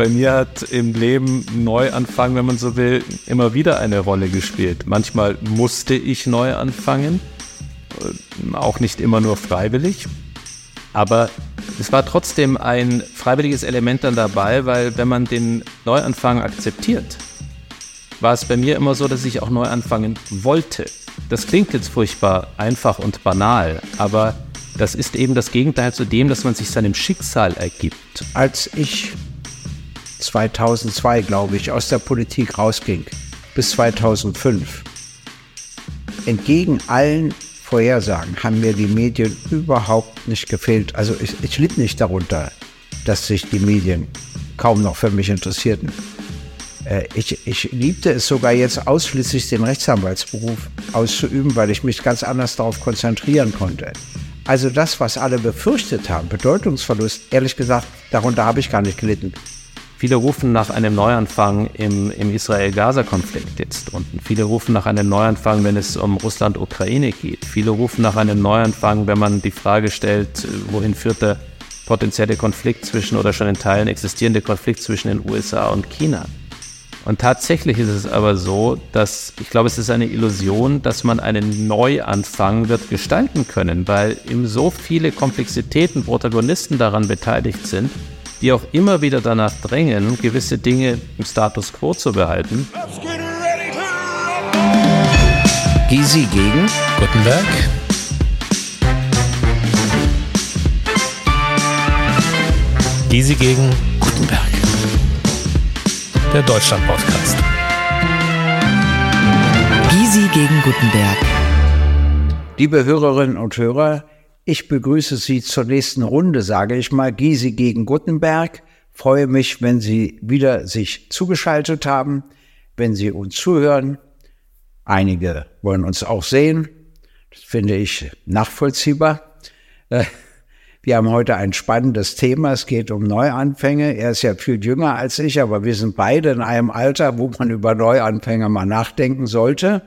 bei mir hat im Leben Neuanfang, wenn man so will, immer wieder eine Rolle gespielt. Manchmal musste ich neu anfangen, äh, auch nicht immer nur freiwillig. Aber es war trotzdem ein freiwilliges Element dann dabei, weil wenn man den Neuanfang akzeptiert, war es bei mir immer so, dass ich auch neu anfangen wollte. Das klingt jetzt furchtbar einfach und banal, aber das ist eben das Gegenteil zu dem, dass man sich seinem Schicksal ergibt. Als ich 2002, glaube ich, aus der Politik rausging, bis 2005, entgegen allen Vorhersagen haben mir die Medien überhaupt nicht gefehlt. Also ich, ich litt nicht darunter, dass sich die Medien kaum noch für mich interessierten. Äh, ich, ich liebte es sogar jetzt ausschließlich den Rechtsanwaltsberuf auszuüben, weil ich mich ganz anders darauf konzentrieren konnte. Also das, was alle befürchtet haben, Bedeutungsverlust, ehrlich gesagt, darunter habe ich gar nicht gelitten. Viele rufen nach einem Neuanfang im, im Israel-Gaza-Konflikt jetzt unten. Viele rufen nach einem Neuanfang, wenn es um Russland-Ukraine geht. Viele rufen nach einem Neuanfang, wenn man die Frage stellt, wohin führt der potenzielle Konflikt zwischen oder schon in Teilen existierende Konflikt zwischen den USA und China. Und tatsächlich ist es aber so, dass ich glaube, es ist eine Illusion, dass man einen Neuanfang wird gestalten können, weil eben so viele Komplexitäten, Protagonisten daran beteiligt sind, die auch immer wieder danach drängen, gewisse Dinge im Status quo zu behalten. Gysi gegen Gutenberg. Gysi gegen Gutenberg. Der Deutschland-Podcast. Gysi gegen Gutenberg. Liebe Hörerinnen und Hörer, ich begrüße Sie zur nächsten Runde, sage ich mal, Gysi gegen Gutenberg. Freue mich, wenn Sie wieder sich zugeschaltet haben, wenn Sie uns zuhören. Einige wollen uns auch sehen. Das finde ich nachvollziehbar. Äh, wir haben heute ein spannendes Thema. Es geht um Neuanfänge. Er ist ja viel jünger als ich, aber wir sind beide in einem Alter, wo man über Neuanfänge mal nachdenken sollte.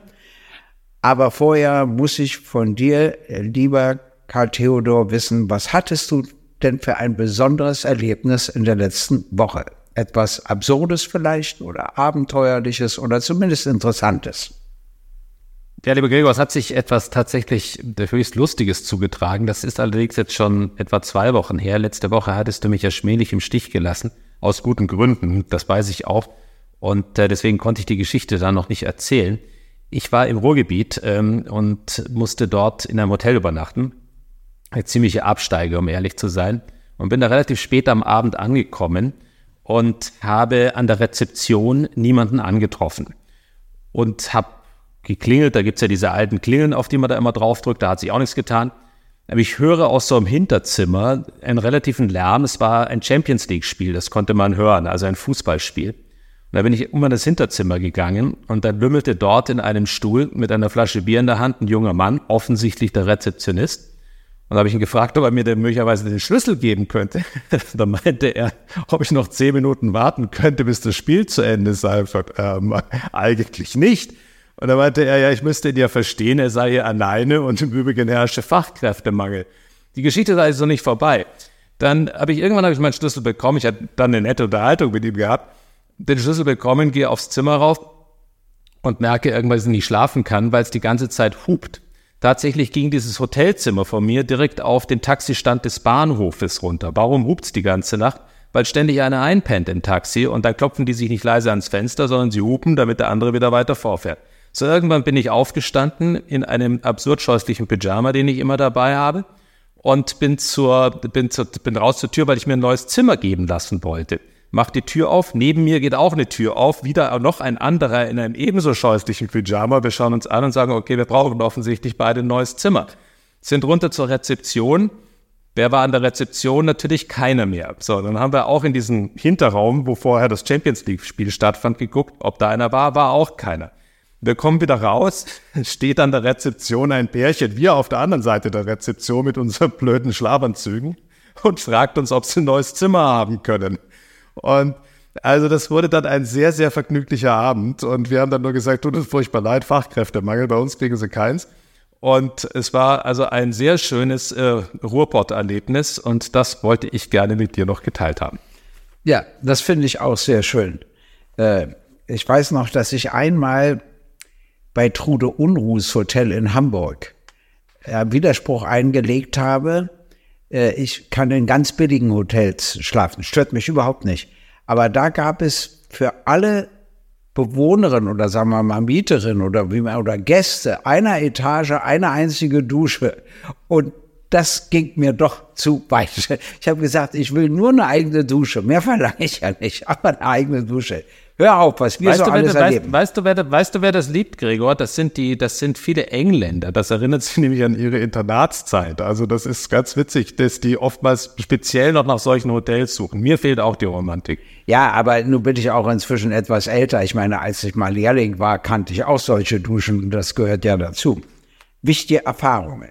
Aber vorher muss ich von dir, lieber Karl Theodor, wissen, was hattest du denn für ein besonderes Erlebnis in der letzten Woche? Etwas Absurdes vielleicht oder Abenteuerliches oder zumindest Interessantes? Ja, lieber Gregor, es hat sich etwas tatsächlich höchst Lustiges zugetragen. Das ist allerdings jetzt schon etwa zwei Wochen her. Letzte Woche hattest du mich ja schmählich im Stich gelassen, aus guten Gründen, das weiß ich auch. Und äh, deswegen konnte ich die Geschichte dann noch nicht erzählen. Ich war im Ruhrgebiet ähm, und musste dort in einem Hotel übernachten eine ziemliche Absteige, um ehrlich zu sein. Und bin da relativ spät am Abend angekommen und habe an der Rezeption niemanden angetroffen. Und habe geklingelt, da gibt's ja diese alten Klingeln, auf die man da immer draufdrückt, da hat sich auch nichts getan. Aber ich höre aus so einem Hinterzimmer einen relativen Lärm. Es war ein Champions League-Spiel, das konnte man hören, also ein Fußballspiel. Und da bin ich um das Hinterzimmer gegangen und dann lümmelte dort in einem Stuhl mit einer Flasche Bier in der Hand ein junger Mann, offensichtlich der Rezeptionist. Und da habe ich ihn gefragt, ob er mir denn möglicherweise den Schlüssel geben könnte. da meinte er, ob ich noch zehn Minuten warten könnte, bis das Spiel zu Ende sei. Ähm, eigentlich nicht. Und da meinte er, ja, ich müsste ihn ja verstehen, er sei hier alleine und im Übrigen herrsche Fachkräftemangel. Die Geschichte sei also nicht vorbei. Dann habe ich irgendwann habe ich meinen Schlüssel bekommen. Ich hatte dann eine nette Unterhaltung mit ihm gehabt. Den Schlüssel bekommen, gehe aufs Zimmer rauf und merke irgendwann, dass ich nicht schlafen kann, weil es die ganze Zeit hupt. Tatsächlich ging dieses Hotelzimmer von mir direkt auf den Taxistand des Bahnhofes runter. Warum hupt's die ganze Nacht? Weil ständig einer einpennt im Taxi und dann klopfen die sich nicht leise ans Fenster, sondern sie hupen, damit der andere wieder weiter vorfährt. So irgendwann bin ich aufgestanden in einem absurd scheußlichen Pyjama, den ich immer dabei habe und bin zur, bin zur, bin raus zur Tür, weil ich mir ein neues Zimmer geben lassen wollte macht die Tür auf. Neben mir geht auch eine Tür auf. Wieder noch ein anderer in einem ebenso scheußlichen Pyjama. Wir schauen uns an und sagen, okay, wir brauchen offensichtlich beide ein neues Zimmer. Sind runter zur Rezeption. Wer war an der Rezeption? Natürlich keiner mehr. So, dann haben wir auch in diesem Hinterraum, wo vorher das Champions League-Spiel stattfand, geguckt, ob da einer war. War auch keiner. Wir kommen wieder raus, steht an der Rezeption ein Pärchen, wir auf der anderen Seite der Rezeption mit unseren blöden Schlafanzügen und fragt uns, ob sie ein neues Zimmer haben können. Und also das wurde dann ein sehr, sehr vergnüglicher Abend. Und wir haben dann nur gesagt, tut uns furchtbar leid, Fachkräftemangel, bei uns kriegen sie keins. Und es war also ein sehr schönes äh, Ruhrpott-Erlebnis und das wollte ich gerne mit dir noch geteilt haben. Ja, das finde ich auch sehr schön. Äh, ich weiß noch, dass ich einmal bei Trude Unruhs Hotel in Hamburg äh, Widerspruch eingelegt habe. Äh, ich kann in ganz billigen Hotels schlafen, stört mich überhaupt nicht. Aber da gab es für alle Bewohnerin oder sagen wir mal Mieterin oder oder Gäste einer Etage eine einzige Dusche und das ging mir doch zu weit. Ich habe gesagt, ich will nur eine eigene Dusche. Mehr verlange ich ja nicht, aber eine eigene Dusche. Hör auf, was wir weißt so du, alles wer, erleben. Weißt, weißt, du, wer, weißt du, wer das liebt, Gregor? Das sind die, das sind viele Engländer. Das erinnert sich nämlich an ihre Internatszeit. Also das ist ganz witzig, dass die oftmals speziell noch nach solchen Hotels suchen. Mir fehlt auch die Romantik. Ja, aber nun bin ich auch inzwischen etwas älter. Ich meine, als ich mal Lehrling war, kannte ich auch solche Duschen. Das gehört ja dazu. Wichtige Erfahrungen.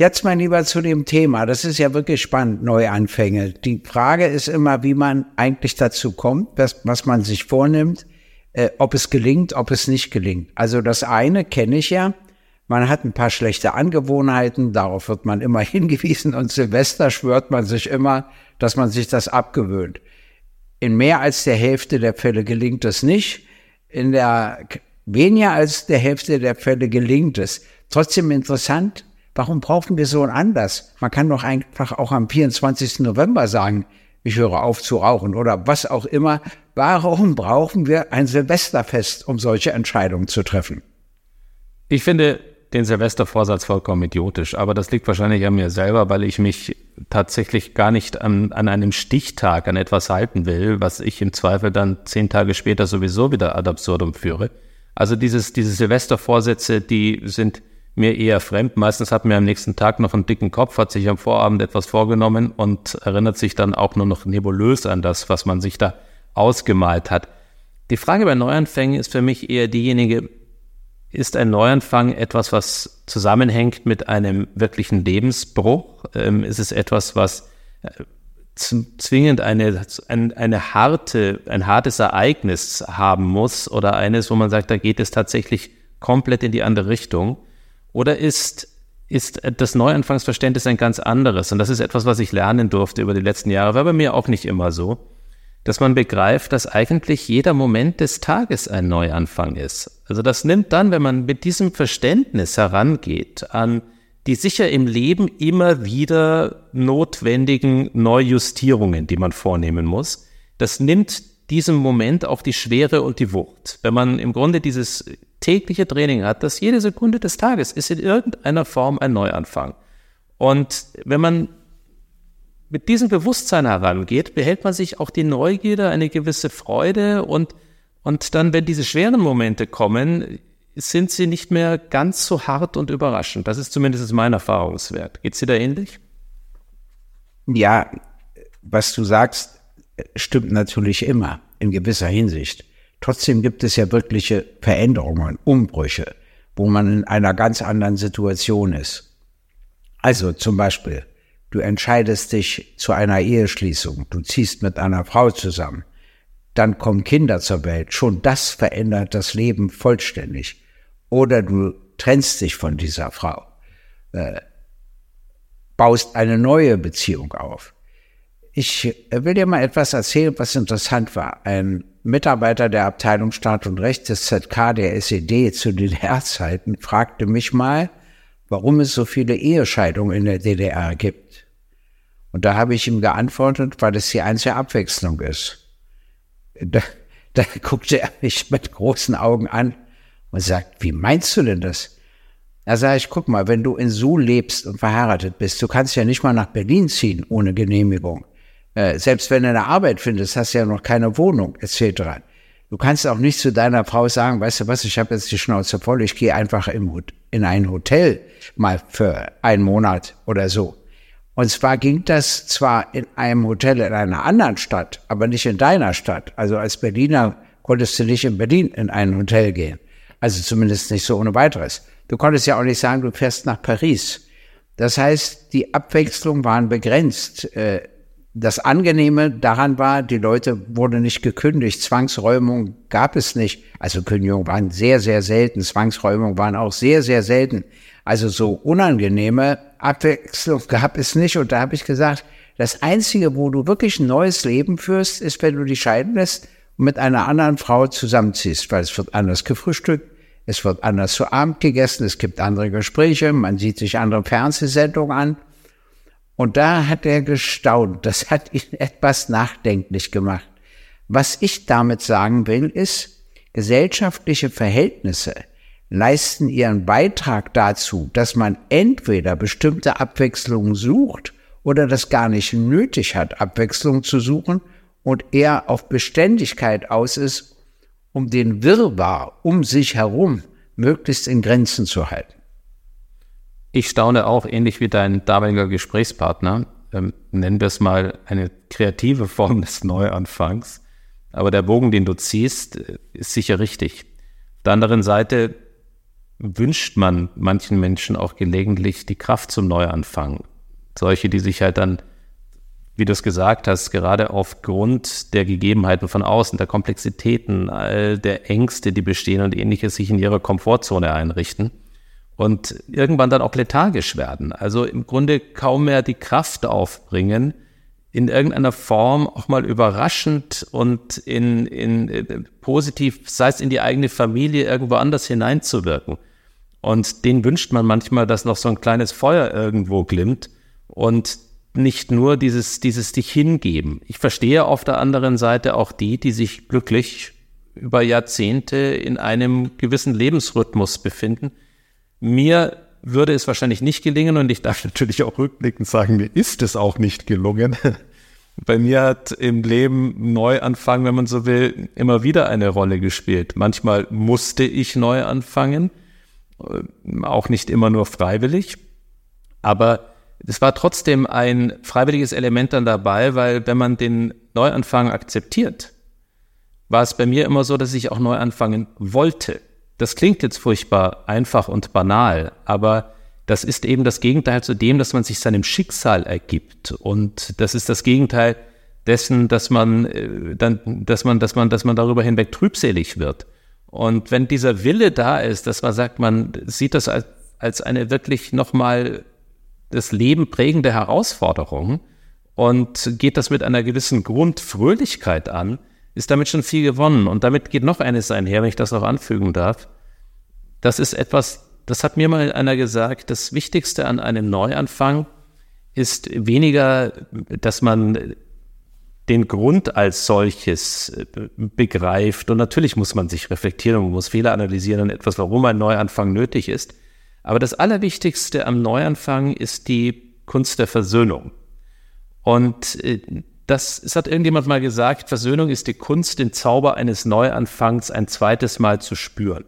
Jetzt, mein Lieber, zu dem Thema. Das ist ja wirklich spannend, Neuanfänge. Die Frage ist immer, wie man eigentlich dazu kommt, was, was man sich vornimmt, äh, ob es gelingt, ob es nicht gelingt. Also das eine kenne ich ja. Man hat ein paar schlechte Angewohnheiten, darauf wird man immer hingewiesen und Silvester schwört man sich immer, dass man sich das abgewöhnt. In mehr als der Hälfte der Fälle gelingt es nicht. In der weniger als der Hälfte der Fälle gelingt es. Trotzdem interessant, Warum brauchen wir so ein Anlass? Man kann doch einfach auch am 24. November sagen, ich höre auf zu rauchen oder was auch immer. Warum brauchen wir ein Silvesterfest, um solche Entscheidungen zu treffen? Ich finde den Silvestervorsatz vollkommen idiotisch, aber das liegt wahrscheinlich an mir selber, weil ich mich tatsächlich gar nicht an, an einem Stichtag an etwas halten will, was ich im Zweifel dann zehn Tage später sowieso wieder ad absurdum führe. Also dieses, diese Silvestervorsätze, die sind mir eher fremd. Meistens hat man am nächsten Tag noch einen dicken Kopf, hat sich am Vorabend etwas vorgenommen und erinnert sich dann auch nur noch nebulös an das, was man sich da ausgemalt hat. Die Frage bei Neuanfängen ist für mich eher diejenige, ist ein Neuanfang etwas, was zusammenhängt mit einem wirklichen Lebensbruch? Ähm, ist es etwas, was äh, zwingend eine, ein, eine harte, ein hartes Ereignis haben muss oder eines, wo man sagt, da geht es tatsächlich komplett in die andere Richtung? Oder ist, ist das Neuanfangsverständnis ein ganz anderes? Und das ist etwas, was ich lernen durfte über die letzten Jahre, war bei mir auch nicht immer so, dass man begreift, dass eigentlich jeder Moment des Tages ein Neuanfang ist. Also das nimmt dann, wenn man mit diesem Verständnis herangeht an die sicher im Leben immer wieder notwendigen Neujustierungen, die man vornehmen muss, das nimmt diesem Moment auch die Schwere und die Wucht. Wenn man im Grunde dieses tägliche Training hat, dass jede Sekunde des Tages ist in irgendeiner Form ein Neuanfang. Und wenn man mit diesem Bewusstsein herangeht, behält man sich auch die Neugierde, eine gewisse Freude und, und dann, wenn diese schweren Momente kommen, sind sie nicht mehr ganz so hart und überraschend. Das ist zumindest mein Erfahrungswert. Geht es dir da ähnlich? Ja, was du sagst, stimmt natürlich immer in gewisser Hinsicht. Trotzdem gibt es ja wirkliche Veränderungen, Umbrüche, wo man in einer ganz anderen Situation ist. Also zum Beispiel, du entscheidest dich zu einer Eheschließung, du ziehst mit einer Frau zusammen, dann kommen Kinder zur Welt, schon das verändert das Leben vollständig. Oder du trennst dich von dieser Frau, äh, baust eine neue Beziehung auf. Ich will dir mal etwas erzählen, was interessant war. Ein Mitarbeiter der Abteilung Staat und Recht des ZK der SED zu DDR-Zeiten fragte mich mal, warum es so viele Ehescheidungen in der DDR gibt. Und da habe ich ihm geantwortet, weil es die einzige Abwechslung ist. Da, da guckte er mich mit großen Augen an und sagt, wie meinst du denn das? Da sage ich, guck mal, wenn du in Suhl lebst und verheiratet bist, du kannst ja nicht mal nach Berlin ziehen ohne Genehmigung. Äh, selbst wenn du eine Arbeit findest, hast du ja noch keine Wohnung etc. Du kannst auch nicht zu deiner Frau sagen, weißt du was, ich habe jetzt die Schnauze voll, ich gehe einfach im, in ein Hotel mal für einen Monat oder so. Und zwar ging das zwar in einem Hotel in einer anderen Stadt, aber nicht in deiner Stadt. Also als Berliner konntest du nicht in Berlin in ein Hotel gehen. Also zumindest nicht so ohne weiteres. Du konntest ja auch nicht sagen, du fährst nach Paris. Das heißt, die Abwechslung waren begrenzt. Das Angenehme daran war, die Leute wurden nicht gekündigt. Zwangsräumung gab es nicht. Also Kündigungen waren sehr, sehr selten. Zwangsräumungen waren auch sehr, sehr selten. Also so unangenehme Abwechslung gab es nicht. Und da habe ich gesagt, das Einzige, wo du wirklich ein neues Leben führst, ist, wenn du dich scheiden lässt und mit einer anderen Frau zusammenziehst, weil es wird anders gefrühstückt, es wird anders zu Abend gegessen, es gibt andere Gespräche, man sieht sich andere Fernsehsendungen an. Und da hat er gestaunt. Das hat ihn etwas nachdenklich gemacht. Was ich damit sagen will, ist, gesellschaftliche Verhältnisse leisten ihren Beitrag dazu, dass man entweder bestimmte Abwechslungen sucht oder das gar nicht nötig hat, Abwechslung zu suchen und eher auf Beständigkeit aus ist, um den Wirrwarr um sich herum möglichst in Grenzen zu halten. Ich staune auch, ähnlich wie dein damaliger Gesprächspartner, ähm, nennen wir es mal eine kreative Form des Neuanfangs. Aber der Bogen, den du ziehst, äh, ist sicher richtig. Auf der anderen Seite wünscht man manchen Menschen auch gelegentlich die Kraft zum Neuanfang. Solche, die sich halt dann, wie du es gesagt hast, gerade aufgrund der Gegebenheiten von außen, der Komplexitäten, all der Ängste, die bestehen und ähnliches, sich in ihrer Komfortzone einrichten und irgendwann dann auch lethargisch werden. Also im Grunde kaum mehr die Kraft aufbringen, in irgendeiner Form auch mal überraschend und in, in, in positiv, sei es in die eigene Familie, irgendwo anders hineinzuwirken. Und den wünscht man manchmal, dass noch so ein kleines Feuer irgendwo glimmt und nicht nur dieses, dieses dich hingeben. Ich verstehe auf der anderen Seite auch die, die sich glücklich über Jahrzehnte in einem gewissen Lebensrhythmus befinden, mir würde es wahrscheinlich nicht gelingen und ich darf natürlich auch rückblickend sagen, mir ist es auch nicht gelungen. Bei mir hat im Leben Neuanfang, wenn man so will, immer wieder eine Rolle gespielt. Manchmal musste ich neu anfangen, äh, auch nicht immer nur freiwillig, aber es war trotzdem ein freiwilliges Element dann dabei, weil wenn man den Neuanfang akzeptiert, war es bei mir immer so, dass ich auch neu anfangen wollte. Das klingt jetzt furchtbar einfach und banal, aber das ist eben das Gegenteil zu dem, dass man sich seinem Schicksal ergibt. Und das ist das Gegenteil dessen, dass man äh, dann, dass man, dass man, dass man darüber hinweg trübselig wird. Und wenn dieser Wille da ist, dass man sagt, man sieht das als, als eine wirklich nochmal das Leben prägende Herausforderung und geht das mit einer gewissen Grundfröhlichkeit an, ist damit schon viel gewonnen. Und damit geht noch eines einher, wenn ich das noch anfügen darf. Das ist etwas, das hat mir mal einer gesagt, das Wichtigste an einem Neuanfang ist weniger, dass man den Grund als solches äh, begreift. Und natürlich muss man sich reflektieren und muss Fehler analysieren und etwas, warum ein Neuanfang nötig ist. Aber das Allerwichtigste am Neuanfang ist die Kunst der Versöhnung. Und äh, das, es hat irgendjemand mal gesagt, Versöhnung ist die Kunst, den Zauber eines Neuanfangs ein zweites Mal zu spüren.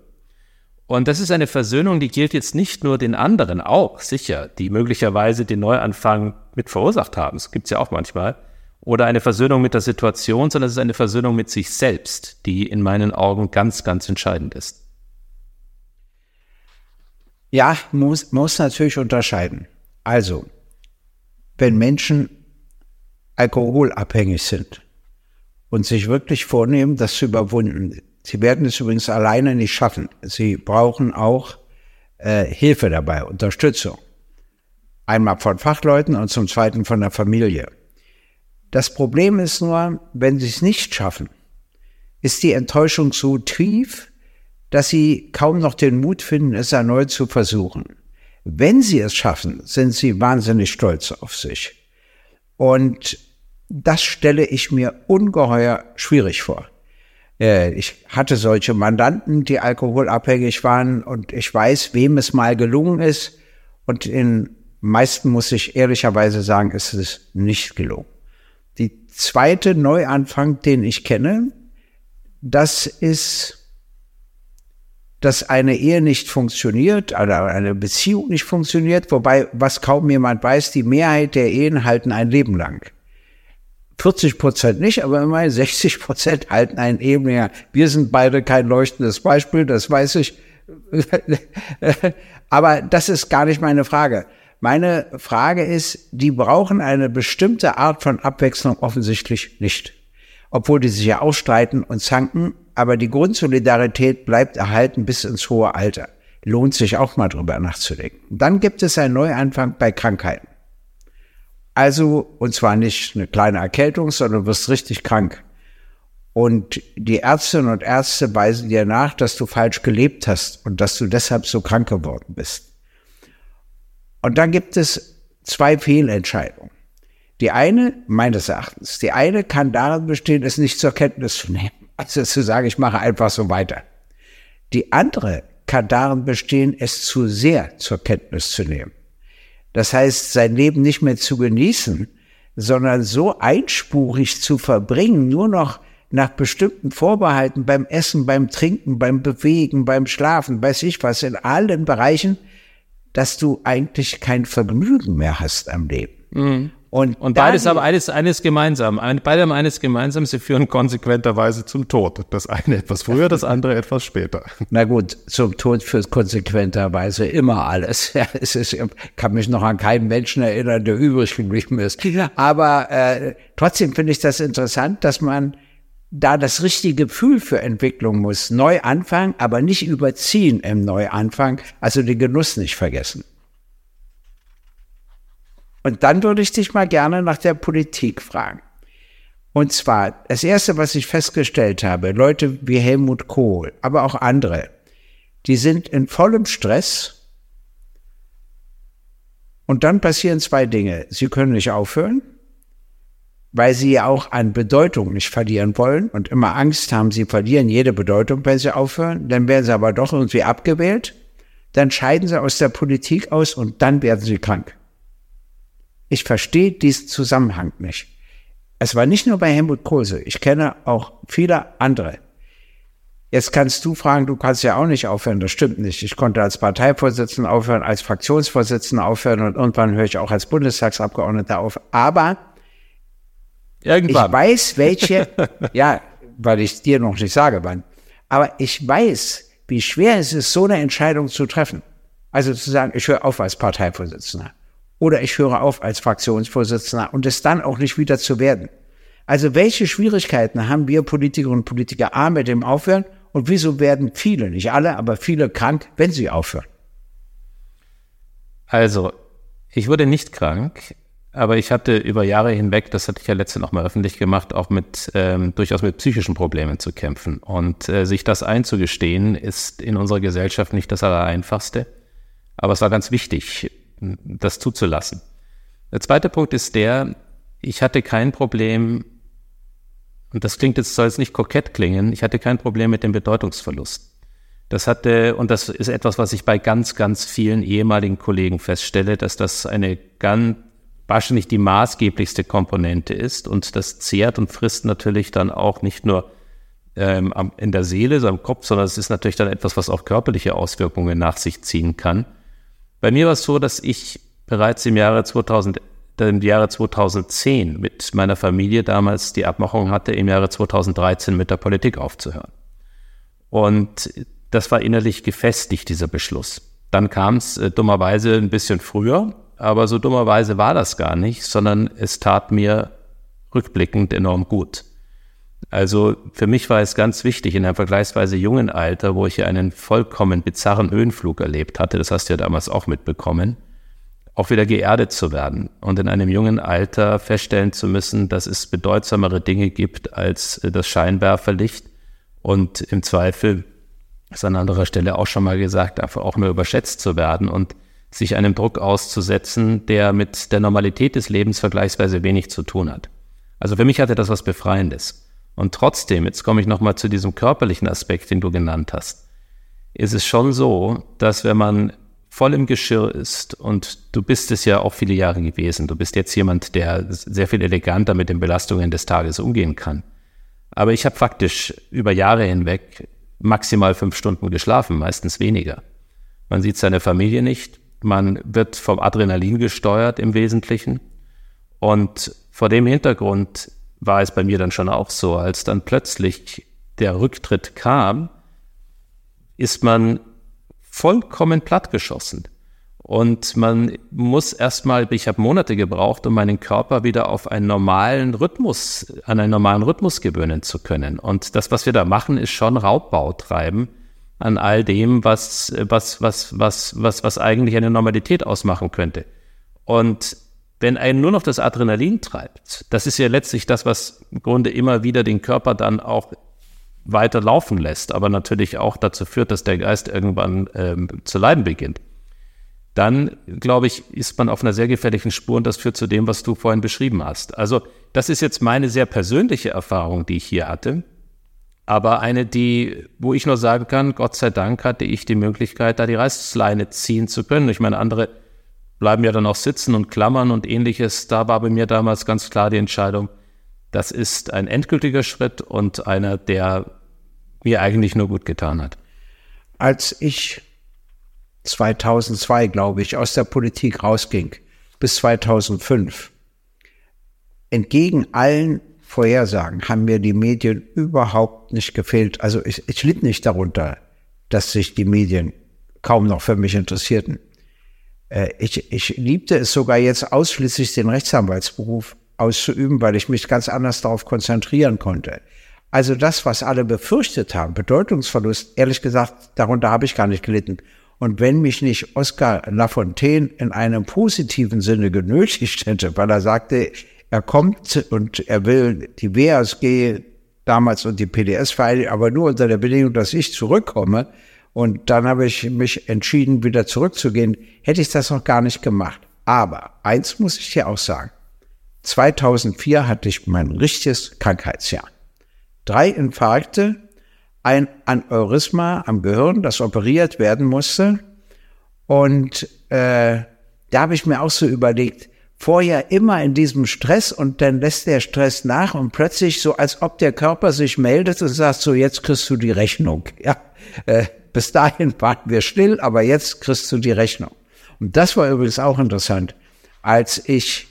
Und das ist eine Versöhnung, die gilt jetzt nicht nur den anderen, auch sicher, die möglicherweise den Neuanfang mit verursacht haben. Das gibt es ja auch manchmal. Oder eine Versöhnung mit der Situation, sondern es ist eine Versöhnung mit sich selbst, die in meinen Augen ganz, ganz entscheidend ist. Ja, muss, muss natürlich unterscheiden. Also, wenn Menschen alkoholabhängig sind und sich wirklich vornehmen, das zu überwinden. Sie werden es übrigens alleine nicht schaffen. Sie brauchen auch äh, Hilfe dabei, Unterstützung. Einmal von Fachleuten und zum Zweiten von der Familie. Das Problem ist nur, wenn sie es nicht schaffen, ist die Enttäuschung so tief, dass sie kaum noch den Mut finden, es erneut zu versuchen. Wenn sie es schaffen, sind sie wahnsinnig stolz auf sich. Und das stelle ich mir ungeheuer schwierig vor. Äh, ich hatte solche Mandanten, die alkoholabhängig waren und ich weiß, wem es mal gelungen ist. Und in meisten muss ich ehrlicherweise sagen, ist es nicht gelungen. Die zweite Neuanfang, den ich kenne, das ist dass eine Ehe nicht funktioniert oder eine Beziehung nicht funktioniert, wobei, was kaum jemand weiß, die Mehrheit der Ehen halten ein Leben lang. 40 Prozent nicht, aber immerhin 60 Prozent halten ein Leben länger. Wir sind beide kein leuchtendes Beispiel, das weiß ich. aber das ist gar nicht meine Frage. Meine Frage ist, die brauchen eine bestimmte Art von Abwechslung offensichtlich nicht. Obwohl die sich ja ausstreiten und zanken, aber die Grundsolidarität bleibt erhalten bis ins hohe Alter. Lohnt sich auch mal drüber nachzudenken. Dann gibt es einen Neuanfang bei Krankheiten. Also, und zwar nicht eine kleine Erkältung, sondern du wirst richtig krank. Und die Ärztinnen und Ärzte weisen dir nach, dass du falsch gelebt hast und dass du deshalb so krank geworden bist. Und dann gibt es zwei Fehlentscheidungen. Die eine, meines Erachtens, die eine kann darin bestehen, es nicht zur Kenntnis zu nehmen. Also zu sagen, ich mache einfach so weiter. Die andere kann darin bestehen, es zu sehr zur Kenntnis zu nehmen. Das heißt, sein Leben nicht mehr zu genießen, sondern so einspurig zu verbringen, nur noch nach bestimmten Vorbehalten beim Essen, beim Trinken, beim Bewegen, beim Schlafen, weiß ich was, in allen Bereichen, dass du eigentlich kein Vergnügen mehr hast am Leben. Mhm. Und, und beides haben eines, eines gemeinsam. Beide haben eines gemeinsam, sie führen konsequenterweise zum Tod. Das eine etwas früher, das andere etwas später. Na gut, zum Tod führt konsequenterweise immer alles. Ja, es ist, kann mich noch an keinen Menschen erinnern, der übrig geblieben ist. Aber äh, trotzdem finde ich das interessant, dass man da das richtige Gefühl für Entwicklung muss. Neu anfangen, aber nicht überziehen im Neuanfang, also den Genuss nicht vergessen. Und dann würde ich dich mal gerne nach der Politik fragen. Und zwar, das Erste, was ich festgestellt habe, Leute wie Helmut Kohl, aber auch andere, die sind in vollem Stress. Und dann passieren zwei Dinge. Sie können nicht aufhören, weil sie ja auch an Bedeutung nicht verlieren wollen und immer Angst haben, sie verlieren jede Bedeutung, wenn sie aufhören. Dann werden sie aber doch irgendwie abgewählt. Dann scheiden sie aus der Politik aus und dann werden sie krank. Ich verstehe diesen Zusammenhang nicht. Es war nicht nur bei Helmut Kohl so. Ich kenne auch viele andere. Jetzt kannst du fragen, du kannst ja auch nicht aufhören. Das stimmt nicht. Ich konnte als Parteivorsitzender aufhören, als Fraktionsvorsitzender aufhören und irgendwann höre ich auch als Bundestagsabgeordneter auf. Aber Irgendwann. ich weiß, welche, ja, weil ich dir noch nicht sage, wann. Aber ich weiß, wie schwer es ist, so eine Entscheidung zu treffen. Also zu sagen, ich höre auf als Parteivorsitzender oder ich höre auf als Fraktionsvorsitzender und es dann auch nicht wieder zu werden. Also welche Schwierigkeiten haben wir Politikerinnen und Politiker A mit dem Aufhören und wieso werden viele, nicht alle, aber viele krank, wenn sie aufhören? Also, ich wurde nicht krank, aber ich hatte über Jahre hinweg, das hatte ich ja letzte noch mal öffentlich gemacht, auch mit ähm, durchaus mit psychischen Problemen zu kämpfen. Und äh, sich das einzugestehen, ist in unserer Gesellschaft nicht das Allereinfachste. Aber es war ganz wichtig, das zuzulassen. Der zweite Punkt ist der, ich hatte kein Problem, und das klingt jetzt, soll jetzt nicht kokett klingen, ich hatte kein Problem mit dem Bedeutungsverlust. Das hatte, und das ist etwas, was ich bei ganz, ganz vielen ehemaligen Kollegen feststelle, dass das eine ganz, wahrscheinlich die maßgeblichste Komponente ist und das zehrt und frisst natürlich dann auch nicht nur ähm, in der Seele, so am Kopf, sondern es ist natürlich dann etwas, was auch körperliche Auswirkungen nach sich ziehen kann. Bei mir war es so, dass ich bereits im Jahre 2000, im Jahre 2010 mit meiner Familie damals die Abmachung hatte, im Jahre 2013 mit der Politik aufzuhören. Und das war innerlich gefestigt, dieser Beschluss. Dann kam es äh, dummerweise ein bisschen früher, aber so dummerweise war das gar nicht, sondern es tat mir rückblickend enorm gut. Also für mich war es ganz wichtig, in einem vergleichsweise jungen Alter, wo ich ja einen vollkommen bizarren Höhenflug erlebt hatte, das hast du ja damals auch mitbekommen, auch wieder geerdet zu werden und in einem jungen Alter feststellen zu müssen, dass es bedeutsamere Dinge gibt als das Scheinwerferlicht und im Zweifel, ist an anderer Stelle auch schon mal gesagt, einfach auch nur überschätzt zu werden und sich einem Druck auszusetzen, der mit der Normalität des Lebens vergleichsweise wenig zu tun hat. Also für mich hatte das was Befreiendes. Und trotzdem, jetzt komme ich nochmal zu diesem körperlichen Aspekt, den du genannt hast, ist es schon so, dass wenn man voll im Geschirr ist und du bist es ja auch viele Jahre gewesen, du bist jetzt jemand, der sehr viel eleganter mit den Belastungen des Tages umgehen kann. Aber ich habe faktisch über Jahre hinweg maximal fünf Stunden geschlafen, meistens weniger. Man sieht seine Familie nicht, man wird vom Adrenalin gesteuert im Wesentlichen. Und vor dem Hintergrund war es bei mir dann schon auch so, als dann plötzlich der Rücktritt kam, ist man vollkommen plattgeschossen. Und man muss erstmal, ich habe Monate gebraucht, um meinen Körper wieder auf einen normalen Rhythmus, an einen normalen Rhythmus gewöhnen zu können. Und das, was wir da machen, ist schon Raubbau treiben an all dem, was, was, was, was, was, was eigentlich eine Normalität ausmachen könnte. Und wenn einen nur noch das Adrenalin treibt, das ist ja letztlich das, was im Grunde immer wieder den Körper dann auch weiter laufen lässt, aber natürlich auch dazu führt, dass der Geist irgendwann ähm, zu leiden beginnt dann, glaube ich, ist man auf einer sehr gefährlichen Spur und das führt zu dem, was du vorhin beschrieben hast. Also das ist jetzt meine sehr persönliche Erfahrung, die ich hier hatte, aber eine, die, wo ich nur sagen kann, Gott sei Dank hatte ich die Möglichkeit, da die Reißleine ziehen zu können. Ich meine, andere bleiben ja dann auch sitzen und klammern und ähnliches. Da war bei mir damals ganz klar die Entscheidung, das ist ein endgültiger Schritt und einer, der mir eigentlich nur gut getan hat. Als ich 2002, glaube ich, aus der Politik rausging, bis 2005. Entgegen allen Vorhersagen haben mir die Medien überhaupt nicht gefehlt. Also ich, ich litt nicht darunter, dass sich die Medien kaum noch für mich interessierten. Äh, ich, ich liebte es sogar jetzt ausschließlich den Rechtsanwaltsberuf auszuüben, weil ich mich ganz anders darauf konzentrieren konnte. Also das, was alle befürchtet haben, Bedeutungsverlust, ehrlich gesagt, darunter habe ich gar nicht gelitten. Und wenn mich nicht Oskar Lafontaine in einem positiven Sinne genötigt hätte, weil er sagte, er kommt und er will die WASG damals und die PDS vereinigen, aber nur unter der Bedingung, dass ich zurückkomme. Und dann habe ich mich entschieden, wieder zurückzugehen, hätte ich das noch gar nicht gemacht. Aber eins muss ich dir auch sagen. 2004 hatte ich mein richtiges Krankheitsjahr. Drei Infarkte, ein Aneurysma am Gehirn, das operiert werden musste. Und äh, da habe ich mir auch so überlegt, vorher immer in diesem Stress und dann lässt der Stress nach und plötzlich so, als ob der Körper sich meldet und sagt, so jetzt kriegst du die Rechnung. Ja, äh, bis dahin warten wir still, aber jetzt kriegst du die Rechnung. Und das war übrigens auch interessant. Als ich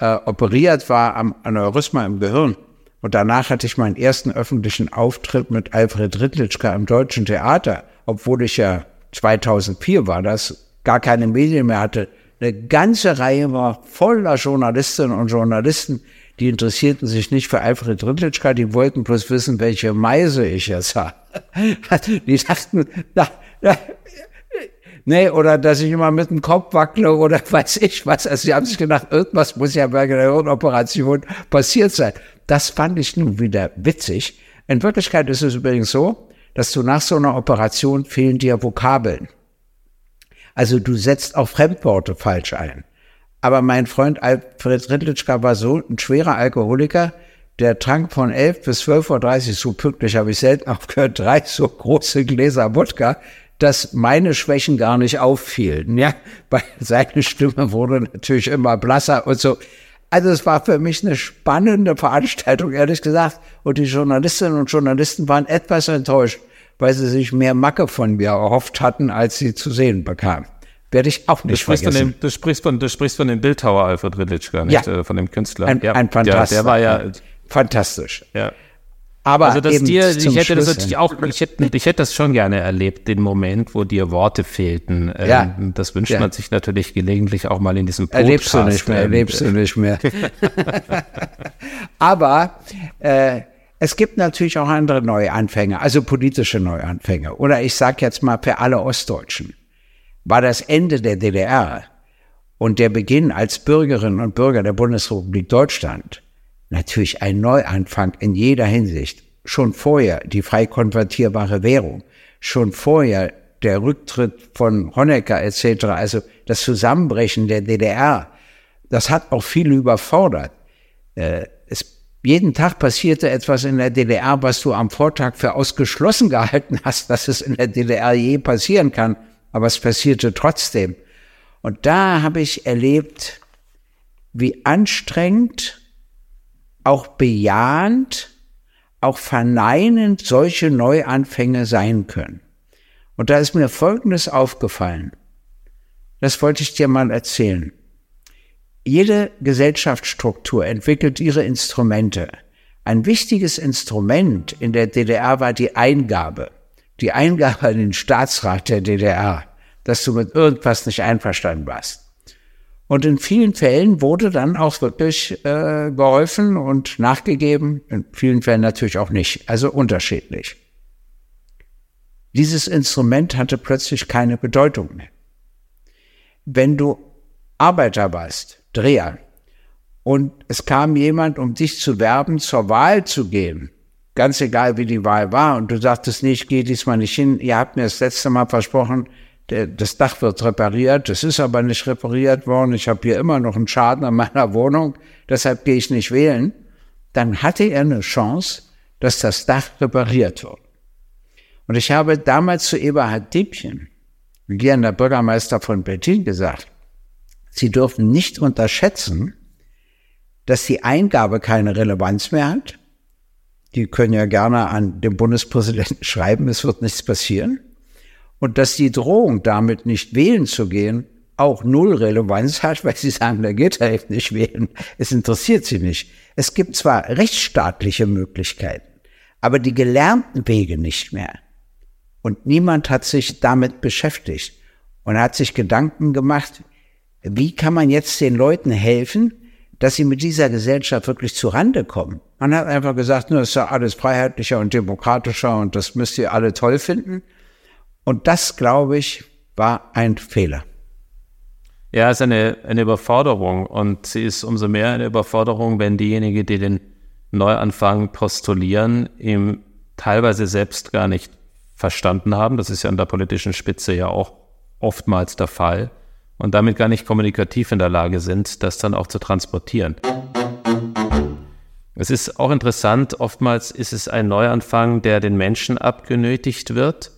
äh, operiert war am Aneurysma im Gehirn, und danach hatte ich meinen ersten öffentlichen Auftritt mit Alfred Rittlitzka im Deutschen Theater, obwohl ich ja 2004 war, das gar keine Medien mehr hatte. Eine ganze Reihe war voller Journalistinnen und Journalisten, die interessierten sich nicht für Alfred Rittlitzka, die wollten bloß wissen, welche Meise ich jetzt habe. Die dachten, na, na, nee, oder dass ich immer mit dem Kopf wackle oder weiß ich was. Also sie haben sich gedacht, irgendwas muss ja bei einer Hirnoperation passiert sein. Das fand ich nun wieder witzig. In Wirklichkeit ist es übrigens so, dass du nach so einer Operation fehlen dir Vokabeln. Also du setzt auch Fremdworte falsch ein. Aber mein Freund Alfred Rittlitzka war so ein schwerer Alkoholiker, der trank von 11 bis 12.30 Uhr, so pünktlich habe ich selten aufgehört, drei so große Gläser Wodka, dass meine Schwächen gar nicht auffielen. Ja, weil seine Stimme wurde natürlich immer blasser und so. Also es war für mich eine spannende Veranstaltung, ehrlich gesagt. Und die Journalistinnen und Journalisten waren etwas enttäuscht, weil sie sich mehr Macke von mir erhofft hatten, als sie zu sehen bekamen. Werde ich auch nicht du sprichst vergessen. Von dem, du, sprichst von, du sprichst von dem Bildhauer Alfred Ritlichka, nicht? Ja. Äh, von dem Künstler. Ein, ja. ein fantastisch. Der, der war ja, fantastisch. ja. Aber Also dass eben dir, ich hätte das natürlich auch, ich hätte, ich hätte das schon gerne erlebt, den Moment, wo dir Worte fehlten. Ähm, Ja. Das wünscht Ja. man sich natürlich gelegentlich auch mal in diesem Podcast. Erlebst du nicht mehr, ähm, erlebst du nicht mehr. Aber äh, es gibt natürlich auch andere Neuanfänge, also politische Neuanfänge. Oder ich sage jetzt mal für alle Ostdeutschen, war das Ende der DDR und der Beginn als Bürgerinnen und Bürger der Bundesrepublik Deutschland natürlich ein Neuanfang in jeder Hinsicht. Schon vorher die frei konvertierbare Währung, schon vorher der Rücktritt von Honecker etc., also das Zusammenbrechen der DDR, das hat auch viele überfordert. Äh, es, jeden Tag passierte etwas in der DDR, was du am Vortag für ausgeschlossen gehalten hast, dass es in der DDR je passieren kann, aber es passierte trotzdem. Und da habe ich erlebt, wie anstrengend, auch bejahend, auch verneinend solche Neuanfänge sein können. Und da ist mir Folgendes aufgefallen. Das wollte ich dir mal erzählen. Jede Gesellschaftsstruktur entwickelt ihre Instrumente. Ein wichtiges Instrument in der DDR war die Eingabe. Die Eingabe an den Staatsrat der DDR, dass du mit irgendwas nicht einverstanden warst. Und in vielen Fällen wurde dann auch wirklich äh, geholfen und nachgegeben, in vielen Fällen natürlich auch nicht, also unterschiedlich. Dieses Instrument hatte plötzlich keine Bedeutung mehr. Wenn du Arbeiter warst, Dreher, und es kam jemand, um dich zu werben, zur Wahl zu gehen, ganz egal wie die Wahl war, und du sagtest, nee, ich gehe diesmal nicht hin, ihr habt mir das letzte Mal versprochen, der, das Dach wird repariert, das ist aber nicht repariert worden, ich habe hier immer noch einen Schaden an meiner Wohnung, deshalb gehe ich nicht wählen, dann hatte er eine Chance, dass das Dach repariert wird. Und ich habe damals zu Eberhard Diebchen, regierender Bürgermeister von Berlin, gesagt, Sie dürfen nicht unterschätzen, dass die Eingabe keine Relevanz mehr hat. Die können ja gerne an den Bundespräsidenten schreiben, es wird nichts passieren und dass die Drohung damit nicht wählen zu gehen auch null Relevanz hat, weil sie sagen, da geht er eben nicht wählen. Es interessiert sie nicht. Es gibt zwar rechtsstaatliche Möglichkeiten, aber die gelernten Wege nicht mehr. Und niemand hat sich damit beschäftigt und hat sich Gedanken gemacht, wie kann man jetzt den Leuten helfen, dass sie mit dieser Gesellschaft wirklich zurande kommen. Man hat einfach gesagt, nur ist ja alles freiheitlicher und demokratischer und das müsst ihr alle toll finden. Und das, glaube ich, war ein Fehler. Ja, es ist eine, eine Überforderung und sie ist umso mehr eine Überforderung, wenn diejenigen, die den Neuanfang postulieren, ihm teilweise selbst gar nicht verstanden haben. Das ist ja an der politischen Spitze ja auch oftmals der Fall und damit gar nicht kommunikativ in der Lage sind, das dann auch zu transportieren. Es ist auch interessant, oftmals ist es ein Neuanfang, der den Menschen abgenötigt wird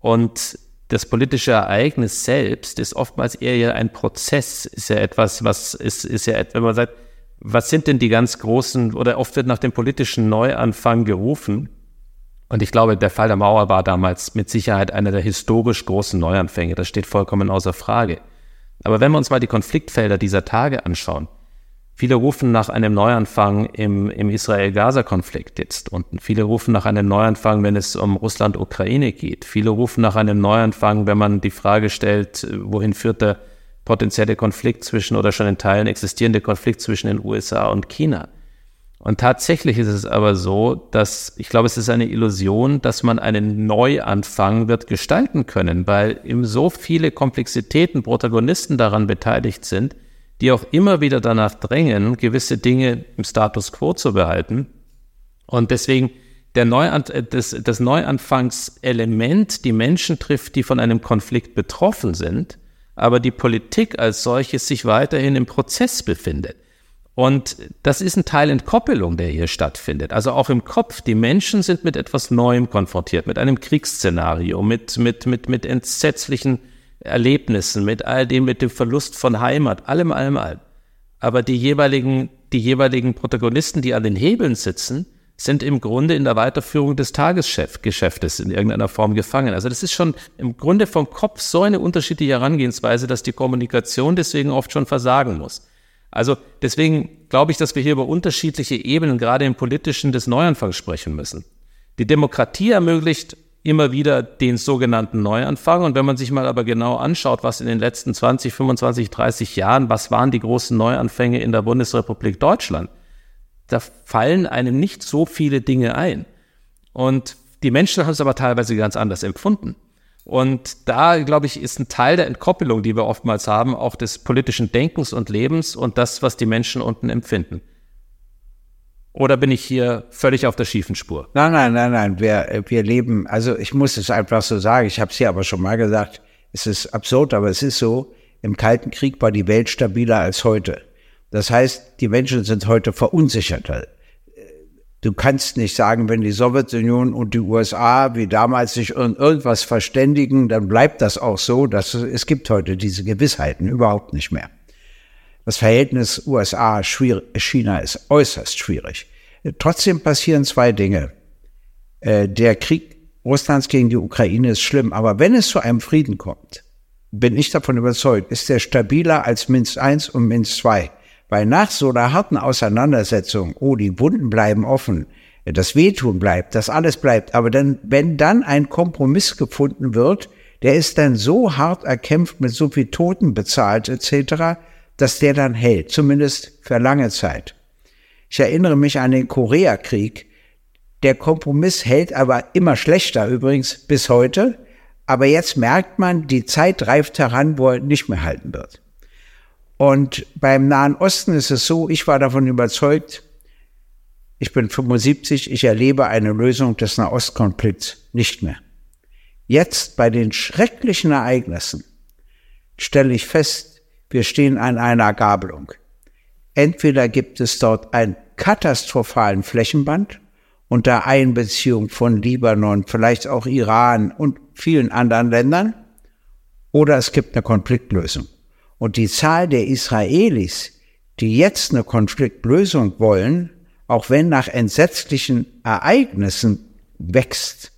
und das politische Ereignis selbst ist oftmals eher ein Prozess, ist ja etwas, was ist, ist ja, wenn man sagt, was sind denn die ganz großen, oder oft wird nach dem politischen Neuanfang gerufen. Und ich glaube, der Fall der Mauer war damals mit Sicherheit einer der historisch großen Neuanfänge. Das steht vollkommen außer Frage. Aber wenn wir uns mal die Konfliktfelder dieser Tage anschauen, Viele rufen nach einem Neuanfang im, im Israel-Gaza-Konflikt jetzt und viele rufen nach einem Neuanfang, wenn es um Russland-Ukraine geht. Viele rufen nach einem Neuanfang, wenn man die Frage stellt, wohin führt der potenzielle Konflikt zwischen oder schon in Teilen existierende Konflikt zwischen den USA und China. Und tatsächlich ist es aber so, dass ich glaube, es ist eine Illusion, dass man einen Neuanfang wird gestalten können, weil eben so viele Komplexitäten, Protagonisten daran beteiligt sind, die auch immer wieder danach drängen, gewisse Dinge im Status quo zu behalten. Und deswegen der Neuan das, das Neuanfangselement die Menschen trifft, die von einem Konflikt betroffen sind, aber die Politik als solches sich weiterhin im Prozess befindet. Und das ist ein Teil Entkoppelung, der hier stattfindet. Also auch im Kopf. Die Menschen sind mit etwas Neuem konfrontiert, mit einem Kriegsszenario, mit, mit, mit, mit entsetzlichen Erlebnissen, mit all dem, mit dem Verlust von Heimat, allem, allem, allem. Aber die jeweiligen, die jeweiligen Protagonisten, die an den Hebeln sitzen, sind im Grunde in der Weiterführung des Tagesgeschäftes in irgendeiner Form gefangen. Also das ist schon im Grunde vom Kopf so eine unterschiedliche Herangehensweise, dass die Kommunikation deswegen oft schon versagen muss. Also deswegen glaube ich, dass wir hier über unterschiedliche Ebenen, gerade im politischen, des Neuanfangs sprechen müssen. Die Demokratie ermöglicht immer wieder den sogenannten Neuanfang. Und wenn man sich mal aber genau anschaut, was in den letzten 20, 25, 30 Jahren, was waren die großen Neuanfänge in der Bundesrepublik Deutschland, da fallen einem nicht so viele Dinge ein. Und die Menschen haben es aber teilweise ganz anders empfunden. Und da, glaube ich, ist ein Teil der Entkoppelung, die wir oftmals haben, auch des politischen Denkens und Lebens und das, was die Menschen unten empfinden. Oder bin ich hier völlig auf der schiefen Spur? Nein, nein, nein, nein. Wir, wir leben, also ich muss es einfach so sagen, ich habe es hier aber schon mal gesagt, es ist absurd, aber es ist so, im Kalten Krieg war die Welt stabiler als heute. Das heißt, die Menschen sind heute verunsicherter. Du kannst nicht sagen, wenn die Sowjetunion und die USA wie damals sich irgendwas verständigen, dann bleibt das auch so. Dass es gibt heute diese Gewissheiten überhaupt nicht mehr. Das Verhältnis USA-China ist äußerst schwierig. Trotzdem passieren zwei Dinge. Äh, der Krieg Russlands gegen die Ukraine ist schlimm, aber wenn es zu einem Frieden kommt, bin ich davon überzeugt, ist er stabiler als Minsk I und Minsk II. Weil nach so einer harten Auseinandersetzung, oh, die Wunden bleiben offen, das Wehtun bleibt, das alles bleibt, aber dann, wenn dann ein Kompromiss gefunden wird, der ist dann so hart erkämpft, mit so viel Toten bezahlt etc., dass der dann hält, zumindest für lange Zeit. Ich erinnere mich an den Koreakrieg. Der Kompromiss hält aber immer schlechter übrigens bis heute. Aber jetzt merkt man, die Zeit reift heran, wo er nicht mehr halten wird. Und beim Nahen Osten ist es so, ich war davon überzeugt, ich bin 75, ich erlebe eine Lösung des Nahostkonflikts nicht mehr. Jetzt bei den schrecklichen Ereignissen stelle ich fest, wir stehen an einer Gabelung. Entweder gibt es dort einen katastrophalen Flächenband unter Einbeziehung von Libanon, vielleicht auch Iran und vielen anderen Ländern, oder es gibt eine Konfliktlösung. Und die Zahl der Israelis, die jetzt eine Konfliktlösung wollen, auch wenn nach entsetzlichen Ereignissen wächst.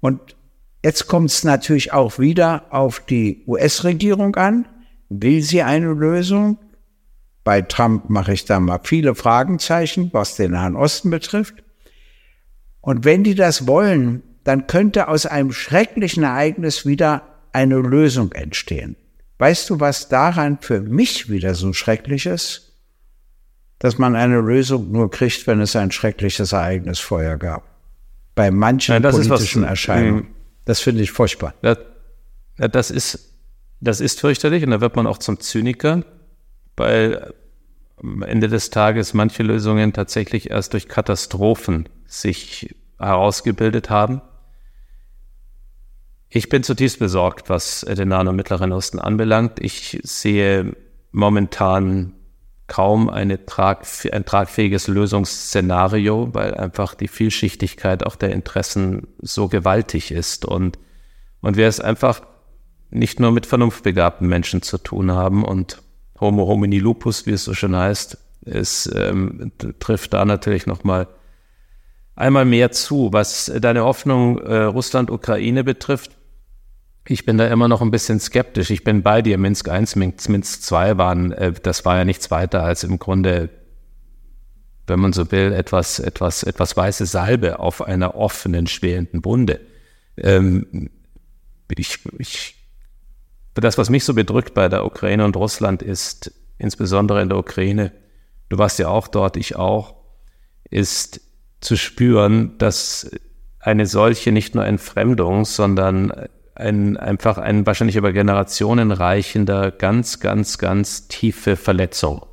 Und jetzt kommt es natürlich auch wieder auf die US-Regierung an. Will sie eine Lösung? Bei Trump mache ich da mal viele Fragenzeichen, was den Nahen Osten betrifft. Und wenn die das wollen, dann könnte aus einem schrecklichen Ereignis wieder eine Lösung entstehen. Weißt du, was daran für mich wieder so schrecklich ist? Dass man eine Lösung nur kriegt, wenn es ein schreckliches Ereignis vorher gab. Bei manchen ja, politischen was, Erscheinungen. Ähm, das finde ich furchtbar. Das, das, ist, das ist fürchterlich und da wird man auch zum Zyniker, weil am Ende des Tages manche Lösungen tatsächlich erst durch Katastrophen sich herausgebildet haben. Ich bin zutiefst besorgt, was den Nahen und Mittleren Osten anbelangt. Ich sehe momentan kaum trag, ein tragfähiges Lösungsszenario, weil einfach die Vielschichtigkeit auch der Interessen so gewaltig ist und, und wir es einfach nicht nur mit vernunftbegabten Menschen zu tun haben und Homo homini lupus, wie es so schön heißt, es ähm, trifft da natürlich nochmal einmal mehr zu. Was deine Hoffnung äh, Russland-Ukraine betrifft, ich bin da immer noch ein bisschen skeptisch. Ich bin bei dir. Minsk I, Minsk, Minsk II waren, äh, das war ja nichts weiter als im Grunde, wenn man so will, etwas, etwas, etwas weiße Salbe auf einer offenen, schwelenden Wunde. Ähm, ich, ich, das, was mich so bedrückt bei der Ukraine und Russland ist, insbesondere in der Ukraine, du warst ja auch dort, ich auch, ist zu spüren, dass eine solche nicht nur Entfremdung, sondern ein, einfach ein wahrscheinlich über Generationen reichender, ganz, ganz, ganz tiefe Verletzung